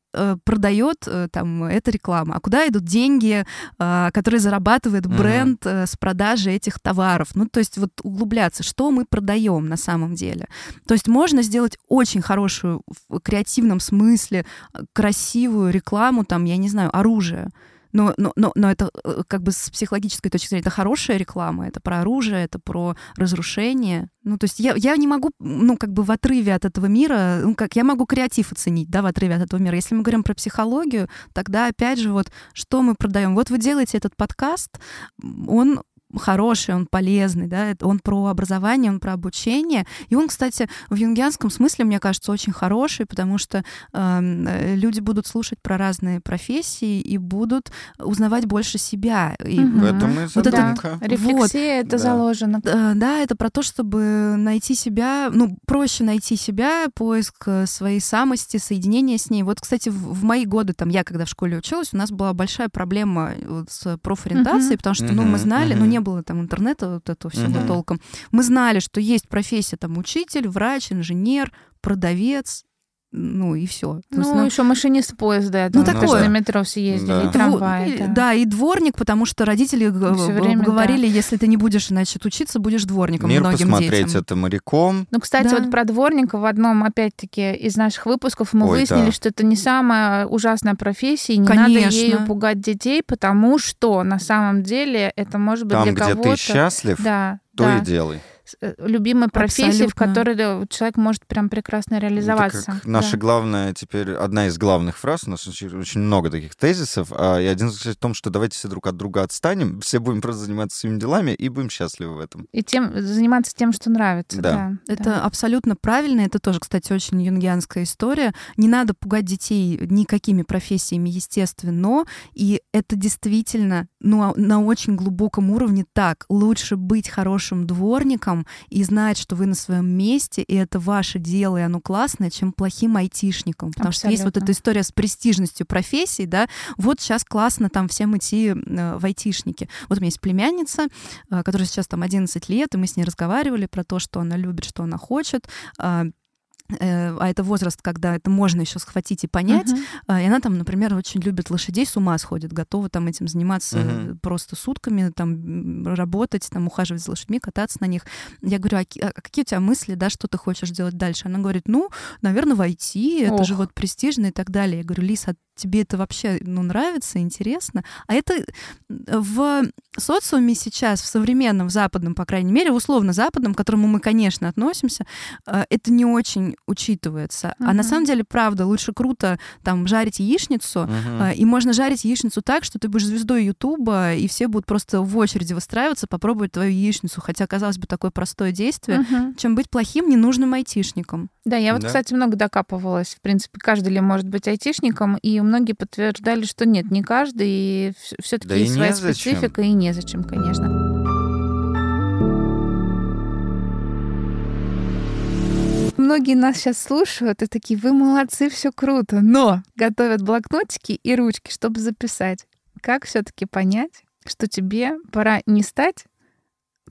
продает э, там эта реклама, а куда идут деньги, э, которые зарабатывает бренд mm-hmm. с продажи этих товаров. Ну, то есть вот углубляться, что мы продаем на самом деле. То есть можно сделать очень хорошую в креативном смысле красивую рекламу, там, я не знаю, оружие. Но, но, но, но это э, как бы с психологической точки зрения, это хорошая реклама, это про оружие, это про разрушение. Ну, то есть я, я не могу, ну, как бы в отрыве от этого мира, ну, как я могу креатив оценить, да, в отрыве от этого мира. Если мы говорим про психологию, тогда опять же вот, что мы продаем? Вот вы делаете этот подкаст, он хороший, он полезный, да, он про образование, он про обучение. И он, кстати, в юнгианском смысле, мне кажется, очень хороший, потому что эм, э, люди будут слушать про разные профессии и будут узнавать больше себя. И, угу. В этом и вот это, Рефлексия вот, это да. заложено. Да, да, это про то, чтобы найти себя, ну, проще найти себя, поиск э, своей самости, соединение с ней. Вот, кстати, в, в мои годы, там, я когда в школе училась, у нас была большая проблема э, с профориентацией, угу. потому что, ну, мы знали, угу. ну, не было там интернета вот этого всего толком. Мы знали, что есть профессия там учитель, врач, инженер, продавец, ну и все. Ну, есть, ну, еще машинист поезда, ну, такое. на метро все ездили, да. и трамвай. Да. да, и дворник, потому что родители время, говорили, да. если ты не будешь, значит, учиться, будешь дворником Мир многим посмотреть детям. это моряком. Ну, кстати, да. вот про дворника в одном, опять-таки, из наших выпусков мы Ой, выяснили, да. что это не самая ужасная профессия, и не Конечно. надо ею пугать детей, потому что на самом деле это может быть Там, для кого-то... Там, где ты счастлив, да, то да. и делай. Э, любимой профессии, Абсолютно. в которой человек может прям прекрасно реализоваться. Это как да. наша главная теперь, одна из главных фраз, у нас очень, очень много таких тезисов, а, и один заключается в том, что давайте все друг от друга отстанем, все будем просто заниматься своими делами и будем счастливы в этом. И тем, заниматься тем, что нравится. Да. да это да. абсолютно правильно, это тоже, кстати, очень юнгианская история. Не надо пугать детей никакими профессиями, естественно, и это действительно ну, а на очень глубоком уровне так. Лучше быть хорошим дворником, вам и знать, что вы на своем месте, и это ваше дело, и оно классное, чем плохим айтишником. Потому Абсолютно. что есть вот эта история с престижностью профессии, да, вот сейчас классно там всем идти в айтишники. Вот у меня есть племянница, э, которая сейчас там 11 лет, и мы с ней разговаривали про то, что она любит, что она хочет. А, Э, а это возраст, когда это можно еще схватить и понять. Uh-huh. И она там, например, очень любит лошадей, с ума сходит, готова там этим заниматься uh-huh. просто сутками, там работать, там ухаживать за лошадьми, кататься на них. Я говорю, а, а какие у тебя мысли, да, что ты хочешь делать дальше? Она говорит, ну, наверное, войти, это Ох. же вот престижно и так далее. Я говорю, Лиса, тебе это вообще ну, нравится, интересно. А это в социуме сейчас, в современном западном, по крайней мере, условно западном, к которому мы, конечно, относимся, э, это не очень учитывается. Uh-huh. А на самом деле, правда, лучше круто там жарить яичницу, uh-huh. и можно жарить яичницу так, что ты будешь звездой Ютуба, и все будут просто в очереди выстраиваться, попробовать твою яичницу. Хотя, казалось бы, такое простое действие, uh-huh. чем быть плохим, ненужным айтишником. Да, я вот, да? кстати, много докапывалась. В принципе, каждый ли может быть айтишником, и многие подтверждали, что нет, не каждый, и все-таки да есть своя специфика, и незачем, конечно. Многие нас сейчас слушают и такие, вы молодцы, все круто, но готовят блокнотики и ручки, чтобы записать. Как все-таки понять, что тебе пора не стать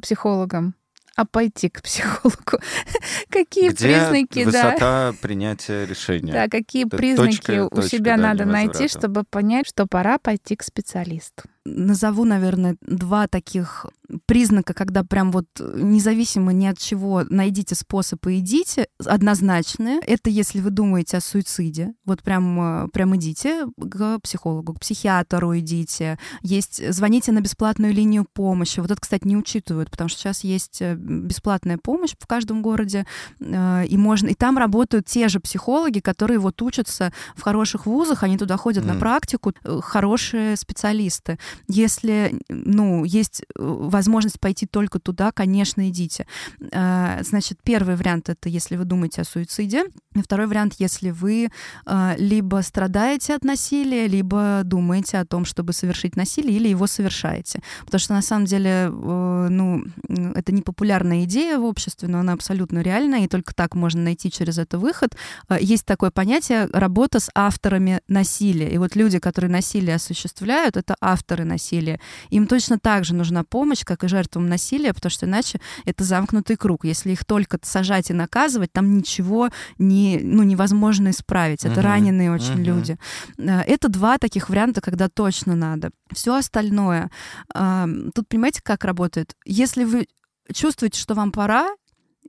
психологом, а пойти к психологу. какие Где признаки, высота да. принятия решения. Да, какие Это признаки точка, у себя надо найти, чтобы понять, что пора пойти к специалисту назову, наверное, два таких признака, когда прям вот независимо ни от чего найдите способ и идите, однозначные. Это если вы думаете о суициде. Вот прям, прям идите к психологу, к психиатру идите. Есть, звоните на бесплатную линию помощи. Вот это, кстати, не учитывают, потому что сейчас есть э, бесплатная помощь в каждом городе, э, и можно, и там работают те же психологи, которые вот учатся в хороших вузах, они туда ходят mm. на практику, э, хорошие специалисты. Если, ну, есть э, возможность пойти только туда, конечно, идите. Э, значит, первый вариант — это если вы думаете о суициде. Второй вариант, если вы э, либо страдаете от насилия, либо думаете о том, чтобы совершить насилие, или его совершаете. Потому что, на самом деле, ну, это не популярная идея в обществе, но она абсолютно реальная, и только так можно найти через это выход. Есть такое понятие — работа с авторами насилия. И вот люди, которые насилие осуществляют, это авторы насилия. Им точно так же нужна помощь, как и жертвам насилия, потому что иначе это замкнутый круг. Если их только сажать и наказывать, там ничего не, ну, невозможно исправить. Это uh-huh. раненые очень uh-huh. люди. Э, это два таких варианта, когда точно надо. Все остальное. Тут понимаете, как работает? Если вы чувствуете, что вам пора,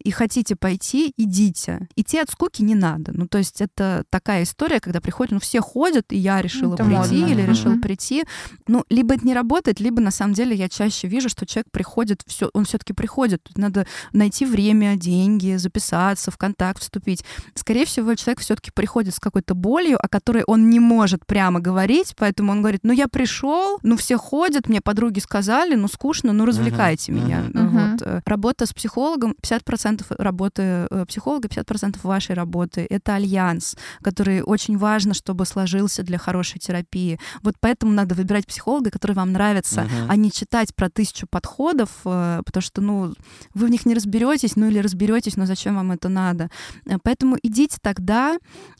и хотите пойти, идите. Идти от скуки не надо. Ну, то есть это такая история, когда приходят, ну, все ходят, и я решила это прийти модно. или решил угу. прийти. Ну, либо это не работает, либо на самом деле я чаще вижу, что человек приходит, все, он все-таки приходит. Тут надо найти время, деньги, записаться, в контакт вступить. Скорее всего, человек все-таки приходит с какой-то болью, о которой он не может прямо говорить, поэтому он говорит, ну, я пришел, ну, все ходят, мне подруги сказали, ну, скучно, ну, развлекайте угу. меня. Угу. Вот. Работа с психологом 50% 50% работы э, психолога, 50% вашей работы. Это альянс, который очень важно, чтобы сложился для хорошей терапии. Вот поэтому надо выбирать психолога, который вам нравится, uh-huh. а не читать про тысячу подходов, э, потому что, ну, вы в них не разберетесь, ну или разберетесь, но зачем вам это надо? Э, поэтому идите тогда,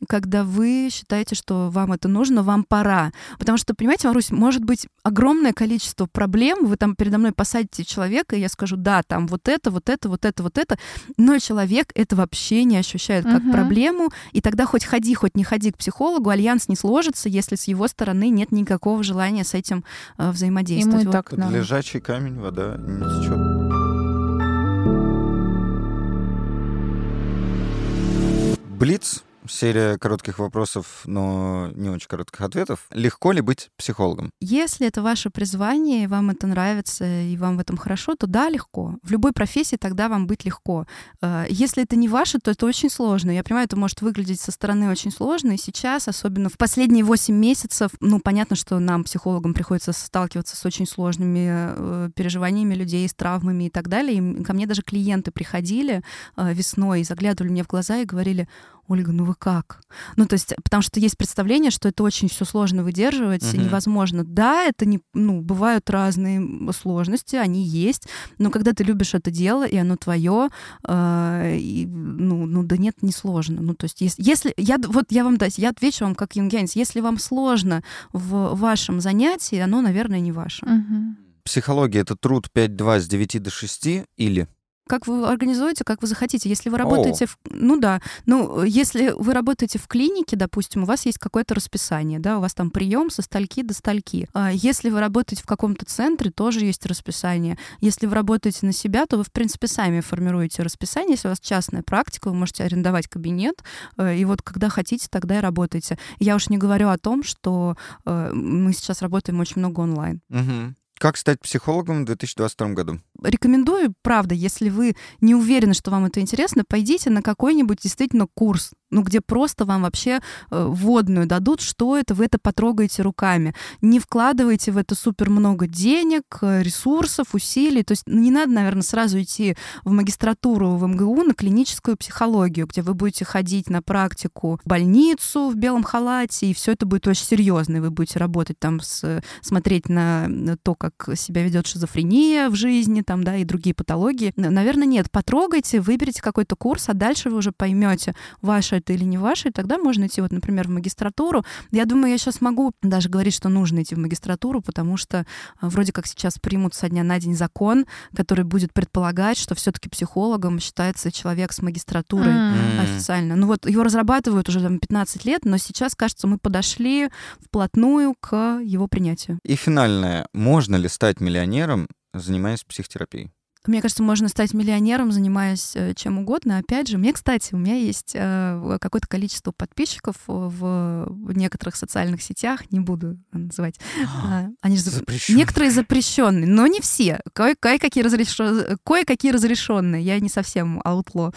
когда вы считаете, что вам это нужно, вам пора. Потому что, понимаете, Марусь, может быть огромное количество проблем, вы там передо мной посадите человека, и я скажу, да, там вот это, вот это, вот это, вот это, но человек это вообще не ощущает как угу. проблему, и тогда хоть ходи, хоть не ходи к психологу, альянс не сложится, если с его стороны нет никакого желания с этим э, взаимодействовать. Ему и так, вот. Лежачий камень, вода не течет. Блиц серия коротких вопросов, но не очень коротких ответов. Легко ли быть психологом? Если это ваше призвание, и вам это нравится, и вам в этом хорошо, то да, легко. В любой профессии тогда вам быть легко. Э, если это не ваше, то это очень сложно. Я понимаю, это может выглядеть со стороны очень сложно, и сейчас, особенно в последние 8 месяцев, ну, понятно, что нам, психологам, приходится сталкиваться с очень сложными э, переживаниями людей, с травмами и так далее. И ко мне даже клиенты приходили э, весной и заглядывали мне в глаза и говорили, Ольга, ну вы как? Ну, то есть, потому что есть представление, что это очень все сложно выдерживать, угу. невозможно. Да, это не, ну, бывают разные сложности, они есть, но когда ты любишь это дело, и оно твое, э, и, ну, ну, да нет, не сложно. Ну, то есть, если, если я, вот я вам, да, я отвечу вам как юнгянец, если вам сложно в вашем занятии, оно, наверное, не ваше. Угу. Психология — это труд 5-2 с 9 до 6 или как вы организуете, как вы захотите. Если вы работаете О. в... Ну да. Ну, если вы работаете в клинике, допустим, у вас есть какое-то расписание, да, у вас там прием со стальки до стальки. А если вы работаете в каком-то центре, тоже есть расписание. Если вы работаете на себя, то вы, в принципе, сами формируете расписание. Если у вас частная практика, вы можете арендовать кабинет, э, и вот когда хотите, тогда и работаете. Я уж не говорю о том, что э, мы сейчас работаем очень много онлайн. Угу. Как стать психологом в 2022 году? Рекомендую, правда, если вы не уверены, что вам это интересно, пойдите на какой-нибудь действительно курс, ну, где просто вам вообще э, вводную дадут, что это, вы это потрогаете руками. Не вкладывайте в это супер много денег, э, ресурсов, усилий. То есть не надо, наверное, сразу идти в магистратуру в МГУ на клиническую психологию, где вы будете ходить на практику в больницу в белом халате, и все это будет очень серьезно, и вы будете работать там, с, смотреть на то, как себя ведет шизофрения в жизни, там, да, и другие патологии. Наверное, нет. Потрогайте, выберите какой-то курс, а дальше вы уже поймете, ваше это или не ваше, тогда можно идти, вот, например, в магистратуру. Я думаю, я сейчас могу даже говорить, что нужно идти в магистратуру, потому что а, вроде как сейчас примут со дня на день закон, который будет предполагать, что все-таки психологом считается человек с магистратурой mm. официально. Ну вот его разрабатывают уже там 15 лет, но сейчас, кажется, мы подошли вплотную к его принятию. И финальное. Можно ли стать миллионером, занимаясь психотерапией? Мне кажется, можно стать миллионером, занимаясь э, чем угодно. Опять же, мне, кстати, у меня есть э, какое-то количество подписчиков в некоторых социальных сетях, не буду называть. А, они же запрещенные. Некоторые запрещенные, но не все. Кое-какие разрешенные. Кое-какие разрешенные. Я не совсем аутло.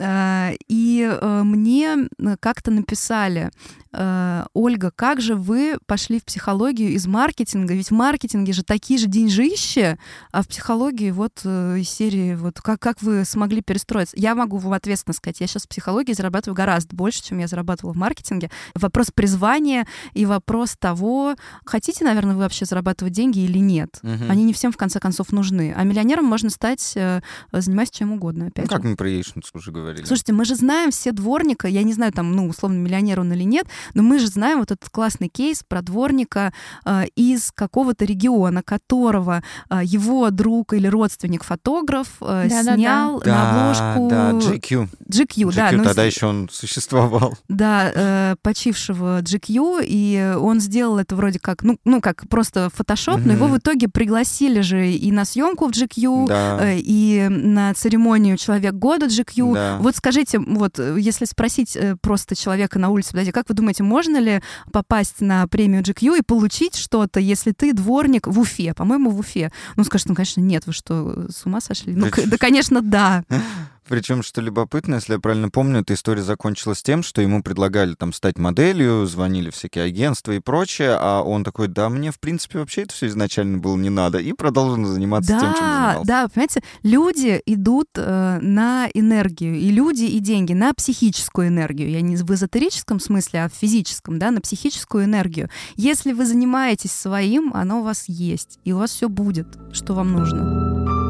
И э, мне как-то написали, Ольга, как же вы пошли в психологию из маркетинга? Ведь в маркетинге же такие же деньжища, а в психологии вот из серии вот как, как вы смогли перестроиться? Я могу вам ответственно сказать, я сейчас в психологии зарабатываю гораздо больше, чем я зарабатывала в маркетинге. Вопрос призвания и вопрос того, хотите, наверное, вы вообще зарабатывать деньги или нет. Угу. Они не всем, в конце концов, нужны. А миллионером можно стать, э, занимаясь чем угодно, опять ну, же. как мы про яичницу уже говорили. Слушайте, мы же знаем все дворника, я не знаю, там, ну, условно, миллионер он или нет, но мы же знаем вот этот классный кейс про дворника э, из какого-то региона, которого э, его друг или родственник фотограф э, да, снял да, на обложку... Да, GQ. GQ, GQ да. Ну, тогда еще он существовал. Да, э, почившего GQ, и он сделал это вроде как, ну, ну как просто фотошоп, mm-hmm. но его в итоге пригласили же и на съемку в GQ, да. э, и на церемонию «Человек года» GQ. Да. Вот скажите, вот если спросить э, просто человека на улице, подожди, как вы думаете, можно ли попасть на премию GQ и получить что-то, если ты дворник в Уфе, по-моему, в Уфе? Ну, скажет, ну, конечно, нет, вы что, с ума сошли? Ну, да, конечно, да. Причем, что любопытно, если я правильно помню, эта история закончилась тем, что ему предлагали там стать моделью, звонили всякие агентства и прочее, а он такой, да, мне, в принципе, вообще это все изначально было не надо, и продолжил заниматься да, тем, чем занимался. Да, понимаете, люди идут э, на энергию, и люди, и деньги на психическую энергию. Я не в эзотерическом смысле, а в физическом, да, на психическую энергию. Если вы занимаетесь своим, оно у вас есть, и у вас все будет, что вам нужно.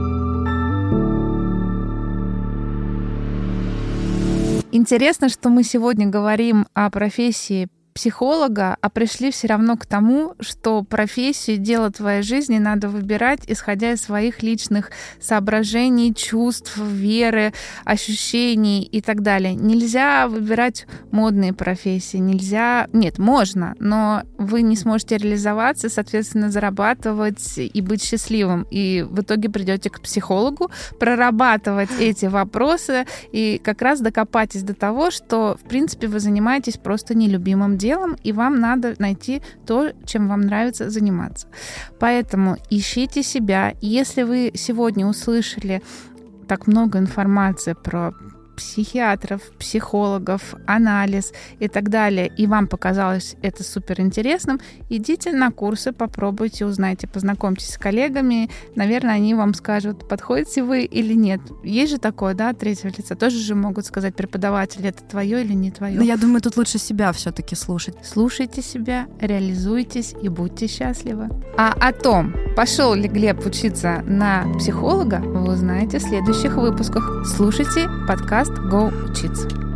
Интересно, что мы сегодня говорим о профессии психолога, а пришли все равно к тому, что профессию, дело твоей жизни надо выбирать, исходя из своих личных соображений, чувств, веры, ощущений и так далее. Нельзя выбирать модные профессии, нельзя... Нет, можно, но вы не сможете реализоваться, соответственно, зарабатывать и быть счастливым. И в итоге придете к психологу, прорабатывать эти вопросы и как раз докопайтесь до того, что, в принципе, вы занимаетесь просто нелюбимым делом, и вам надо найти то, чем вам нравится заниматься. Поэтому ищите себя. Если вы сегодня услышали так много информации про психиатров, психологов, анализ и так далее, и вам показалось это супер интересным, идите на курсы, попробуйте, узнайте, познакомьтесь с коллегами. Наверное, они вам скажут, подходите вы или нет. Есть же такое, да, третьего лица. Тоже же могут сказать преподаватели, это твое или не твое. Но я думаю, тут лучше себя все-таки слушать. Слушайте себя, реализуйтесь и будьте счастливы. А о том, пошел ли Глеб учиться на психолога, вы узнаете в следующих выпусках. Слушайте подкаст «Go учиться».